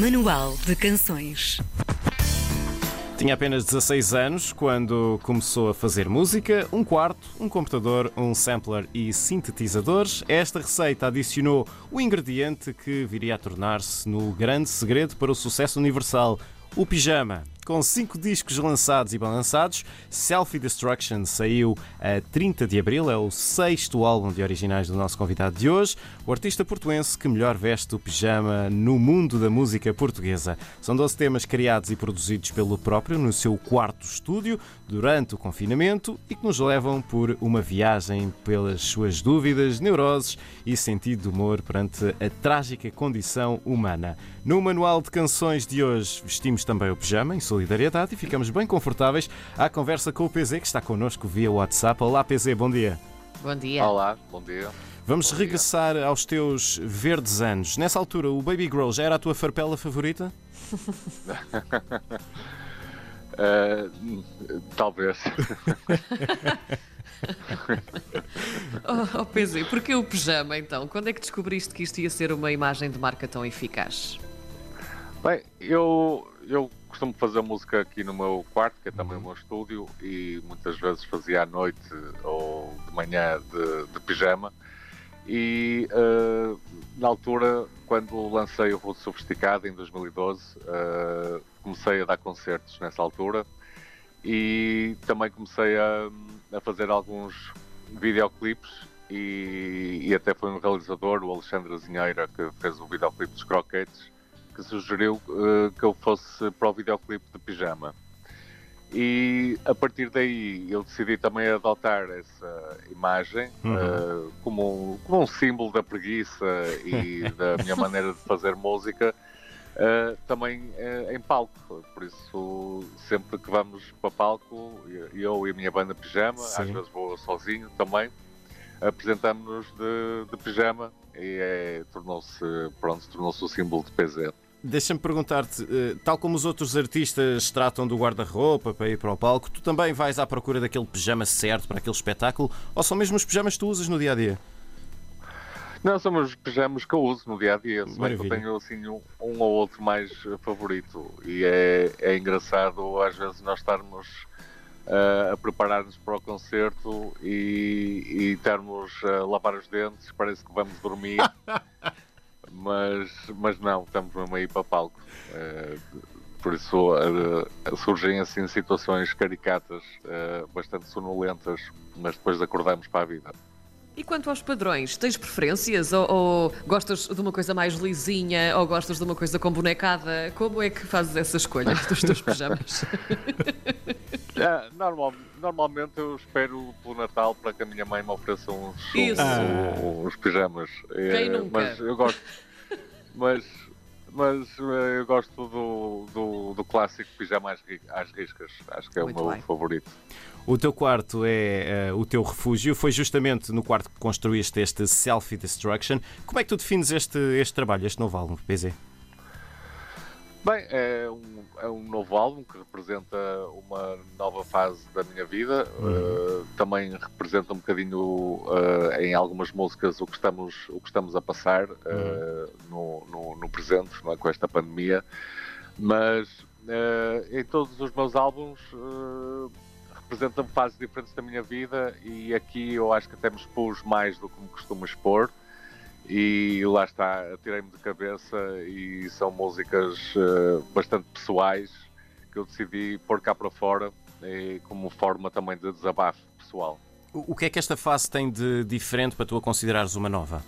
Manual de Canções. Tinha apenas 16 anos quando começou a fazer música, um quarto, um computador, um sampler e sintetizadores. Esta receita adicionou o ingrediente que viria a tornar-se no grande segredo para o sucesso universal, o pijama. Com cinco discos lançados e balançados, Selfie Destruction saiu a 30 de abril, é o sexto álbum de originais do nosso convidado de hoje, o artista portuense que melhor veste o pijama no mundo da música portuguesa. São 12 temas criados e produzidos pelo próprio no seu quarto estúdio durante o confinamento e que nos levam por uma viagem pelas suas dúvidas, neuroses e sentido de humor perante a trágica condição humana. No manual de canções de hoje vestimos também o pijama, em solidariedade, e ficamos bem confortáveis à conversa com o PZ, que está connosco via WhatsApp. Olá, PZ, bom dia. Bom dia. Olá, bom dia. Vamos Bom regressar aos teus verdes anos. Nessa altura, o Baby Grow já era a tua farpela favorita? Uh, talvez. Oh, oh PZ, porquê o pijama então? Quando é que descobriste que isto ia ser uma imagem de marca tão eficaz? Bem, eu, eu costumo fazer música aqui no meu quarto, que é também o meu estúdio, e muitas vezes fazia à noite ou de manhã de, de pijama. E uh, na altura, quando lancei o Rude Sofisticado em 2012, uh, comecei a dar concertos nessa altura. E também comecei a, a fazer alguns videoclipes e, e até foi um realizador, o Alexandre Azinheira, que fez o videoclipe dos Croquetes, que sugeriu uh, que eu fosse para o videoclipe de pijama. E a partir daí eu decidi também adotar essa imagem Uhum. uh, como, como um símbolo da preguiça e da minha maneira de fazer música, uh, também uh, em palco. Por isso, sempre que vamos para palco, eu e a minha banda Pijama, Sim. às vezes vou sozinho também, apresentamos-nos de, de pijama e é, tornou-se pronto, tornou-se o símbolo de PZ. Deixa-me perguntar-te, eh, tal como os outros artistas tratam do guarda-roupa para ir para o palco, tu também vais à procura daquele pijama certo para aquele espetáculo ou são mesmo os pijamas que tu usas no dia a dia? Não, são os pijamas que eu uso no dia a dia. Se bem que eu tenho assim um, um ou outro mais eh, favorito. E é, é engraçado às vezes nós estarmos eh, a preparar-nos para o concerto e, e estarmos a lavar os dentes, parece que vamos dormir. mas, mas não, estamos mesmo aí para palco. Eh, por isso eh, surgem assim situações caricatas, eh, bastante sonolentas, mas depois acordamos para a vida. E quanto aos padrões, tens preferências? Ou, ou gostas de uma coisa mais lisinha? Ou gostas de uma coisa com bonecada? Como é que fazes essa escolha dos teus pijamas? É, normal- normalmente eu espero pelo Natal para que a minha mãe me ofereça uns, Isso. uns, uns pijamas. É, Quem nunca? Mas eu gosto. mas, mas eh, eu gosto do, do, do clássico pijama às, às riscas. Acho que é Muito o meu bem. favorito. O teu quarto é eh, o teu refúgio, foi justamente no quarto que construíste este Selfie Destruction. Como é que tu defines este, este trabalho, este novo álbum, PZ? Bem, é um, é um novo álbum que representa uma nova fase da minha vida. Uh, também representa um bocadinho uh, em algumas músicas o que estamos, o que estamos a passar uh, no, no, no presente, não é, com esta pandemia. Mas em todos os meus álbuns representam fases diferentes da minha vida e aqui eu acho que até me expus mais do que me costumo expor e lá está, atirei-me de cabeça e são músicas eh, bastante pessoais que eu decidi pôr cá para fora e como forma também de desabafo pessoal. O que é que esta fase tem de diferente para tu a considerares uma nova?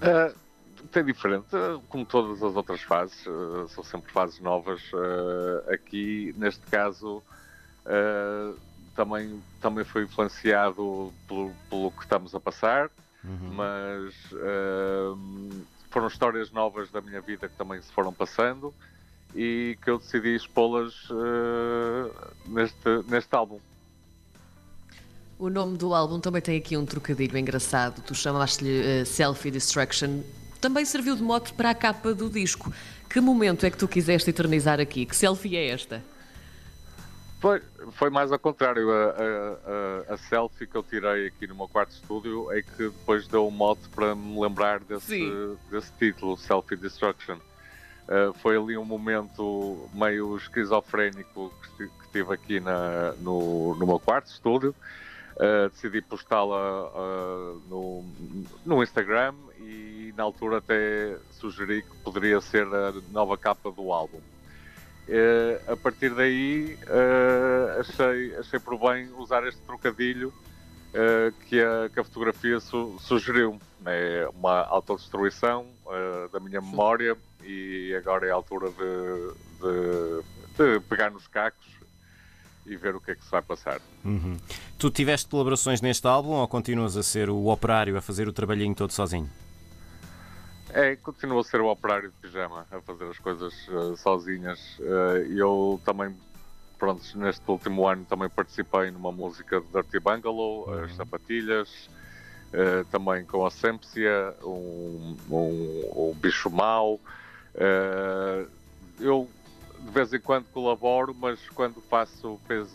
Eh, tem diferente, eh, como todas as outras fases, eh, são sempre fases novas. eh, aqui, neste caso, eh, também, também foi influenciado pelo, pelo que estamos a passar, mas eh, foram histórias novas da minha vida que também se foram passando e que eu decidi expô-las eh, neste, neste álbum. O nome do álbum também tem aqui um trocadilho engraçado. Tu chamaste-lhe eh, Selfie Destruction. Também serviu de mote para a capa do disco. Que momento é que tu quiseste eternizar aqui? Que selfie é esta? Foi, foi mais ao contrário. A, a, a, selfie que eu tirei aqui no meu quarto estúdio é que depois deu um mote para me lembrar desse, desse título, Selfie Destruction. Uh, foi ali um momento meio esquizofrénico que, que tive aqui na, no, no meu quarto estúdio. Uh, decidi postá-la uh, no, no Instagram e na altura até sugeri que poderia ser a nova capa do álbum. Uh, a partir daí uh, achei, achei por bem usar este trocadilho uh, que, a, que a fotografia su, sugeriu. É uma autodestruição da minha memória e agora é a altura de, de, de, pegar nos cacos e ver o que é que se vai passar. Uhum. Tu tiveste colaborações neste álbum ou continuas a ser o operário a fazer o trabalhinho todo sozinho? É, continuo a ser o operário de pijama, a fazer as coisas uh, sozinhas. Uh, eu também, pronto, neste último ano também participei numa música de Dirty Bungalow, uhum. as Sapatilhas, uh, também com a Sempsia, um, um, um bicho mau. eu de vez em quando colaboro, mas quando faço PZ,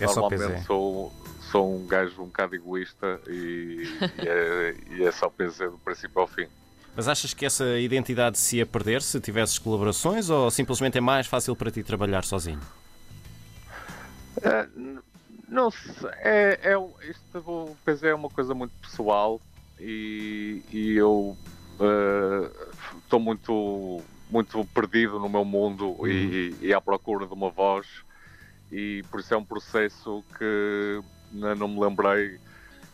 é normalmente. Sou, sou um gajo um bocado egoísta e, e, é, e é só PZ do princípio ao fim. Mas achas que essa identidade se ia perder se tivesses colaborações ou simplesmente é mais fácil para ti trabalhar sozinho? Uh, não sei, é, é, isto pois é uma coisa muito pessoal e, e eu estou uh, muito, muito perdido no meu mundo uhum. e, e, à procura de uma voz e por isso é um processo que não me lembrei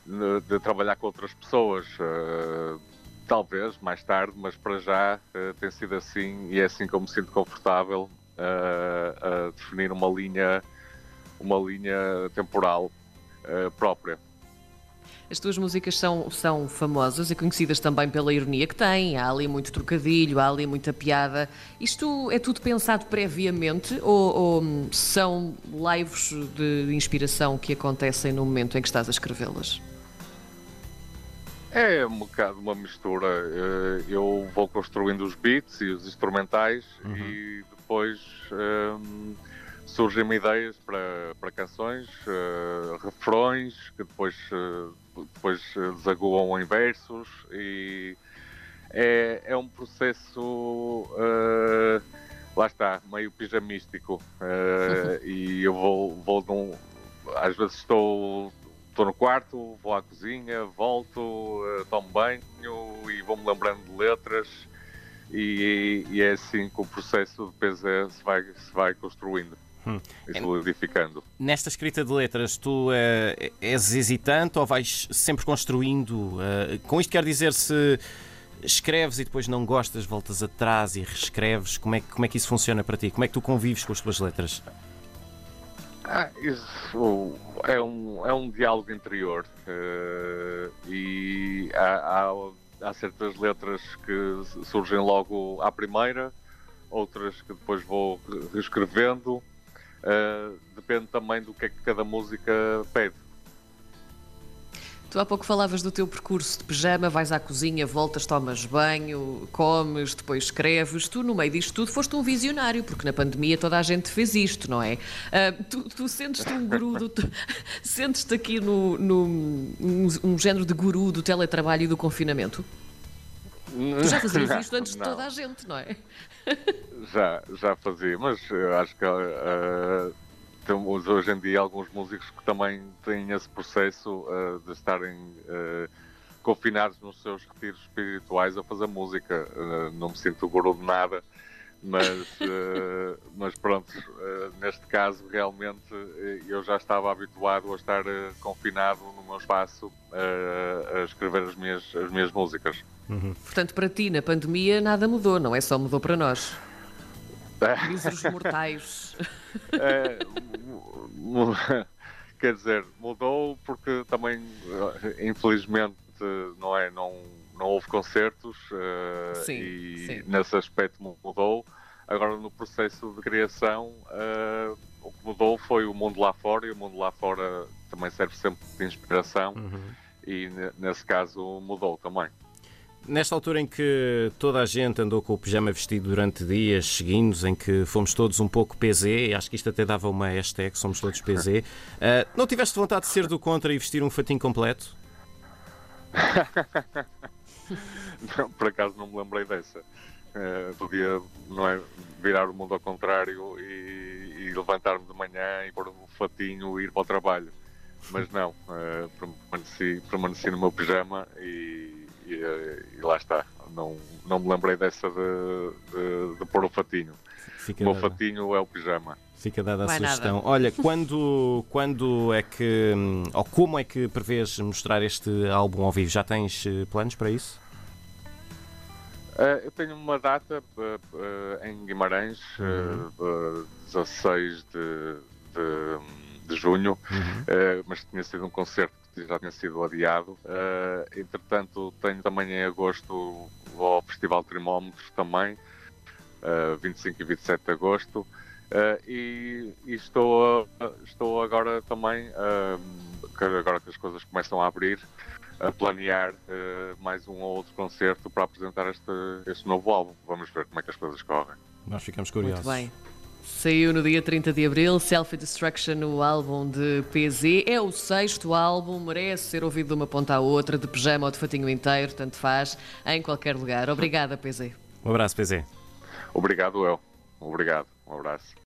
de, de trabalhar com outras pessoas. Uh, Talvez, mais tarde, mas para já uh, tem sido assim e é assim que eu me sinto confortável uh, a definir uma linha, uma linha temporal própria. As tuas músicas são, são famosas e conhecidas também pela ironia que têm. Há ali muito trocadilho, há ali muita piada. Isto é tudo pensado previamente ou, ou são lives de inspiração que acontecem no momento em que estás a escrevê-las? É um bocado uma mistura. Eh, eu vou construindo os beats e os instrumentais uhum. e depois um, surgem-me ideias para, para canções, uh, refrões que depois, uh, depois desaguam em versos e é, é um processo. Uh, lá está, meio pijamístico. e eu vou, vou num, às vezes estou estou no quarto, vou à cozinha, volto, uh, tomo banho e vou-me lembrando de letras e, e, é assim que o processo de PZ se vai, se vai construindo. Hum. E solidificando. Nesta escrita de letras, tu uh, és hesitante ou vais sempre construindo? Uh, com isto quer dizer se escreves e depois não gostas, voltas atrás e reescreves? Como é, como é que isso funciona para ti? Como é que tu convives com as tuas letras? Ah, isso é um, é um diálogo interior uh, e há, há, há, certas letras que surgem logo à primeira, outras que depois vou reescrevendo. Uh, depende também do que é que cada música pede. Tu há pouco falavas do teu percurso de pijama, vais à cozinha, voltas, tomas banho, comes, depois escreves. Tu, no meio disto tudo, foste um visionário, porque na pandemia toda a gente fez isto, não é? Uh, tu, tu sentes-te um guru, sentes-te aqui no, no um, um, género de guru do teletrabalho e do confinamento? Tu já fazias isto antes não. de toda a gente, não é? Já, já fazia, mas acho que. Uh, temos hoje em dia alguns músicos que também têm esse processo uh, de estarem uh, confinados nos seus retiros espirituais a fazer música. Não me sinto guru de nada, mas, mas pronto, neste caso realmente eu já estava habituado a estar confinado no meu espaço a escrever as minhas, as minhas músicas. Uhum. Portanto, para ti, na pandemia, nada mudou, não é só mudou para nós. Míseros mortais. É, quer dizer, mudou porque também, infelizmente, não é? Não, não houve concertos uh, sim, e sim. nesse aspecto mudou. Agora, no processo de criação, uh, o que mudou foi o mundo lá fora e o mundo lá fora também serve sempre de inspiração uhum. e nesse caso mudou também. Nesta altura em que toda a gente andou com o pijama vestido durante dias seguintes, em que fomos todos um pouco PZ, acho que isto até dava uma hashtag, somos todos PZ, uh, não tiveste vontade de ser do contra e vestir um fatinho completo? não, por acaso não me lembrei dessa. Uh, podia não é, virar o mundo ao contrário e, e levantar-me de manhã e pôr um fatinho e ir para o trabalho. Mas não, uh, permaneci, permaneci no meu pijama e, e, e, lá está. Não, não me lembrei dessa de, de, de pôr o fatinho. Fica o meu dada. fatinho é o pijama. Fica dada a Vai sugestão. Nada. Olha, quando, quando é que, ou como é que prevês mostrar este álbum ao vivo? Já tens eh, planos para isso? Uh, eu tenho uma data uh, uh, em Guimarães, uhum. 16 de, de, de junho, uhum. mas tinha sido um concerto já tinha sido adiado. entretanto, tenho também em agosto o Festival Trimómetros também, 25 e 27 de agosto. e, e estou, estou agora também, agora que as coisas começam a abrir, a planear uh, mais um ou outro concerto para apresentar este, este novo álbum. Vamos ver como é que as coisas correm. Nós ficamos curiosos. Muito bem. Saiu no dia 30 de abril, Selfie Destruction, o álbum de PZ. É o sexto álbum, merece ser ouvido de uma ponta à outra, de pijama ou de fatinho inteiro, tanto faz, em qualquer lugar. Obrigada, PZ. Um abraço, PZ. Obrigado, El. Obrigado. Um abraço.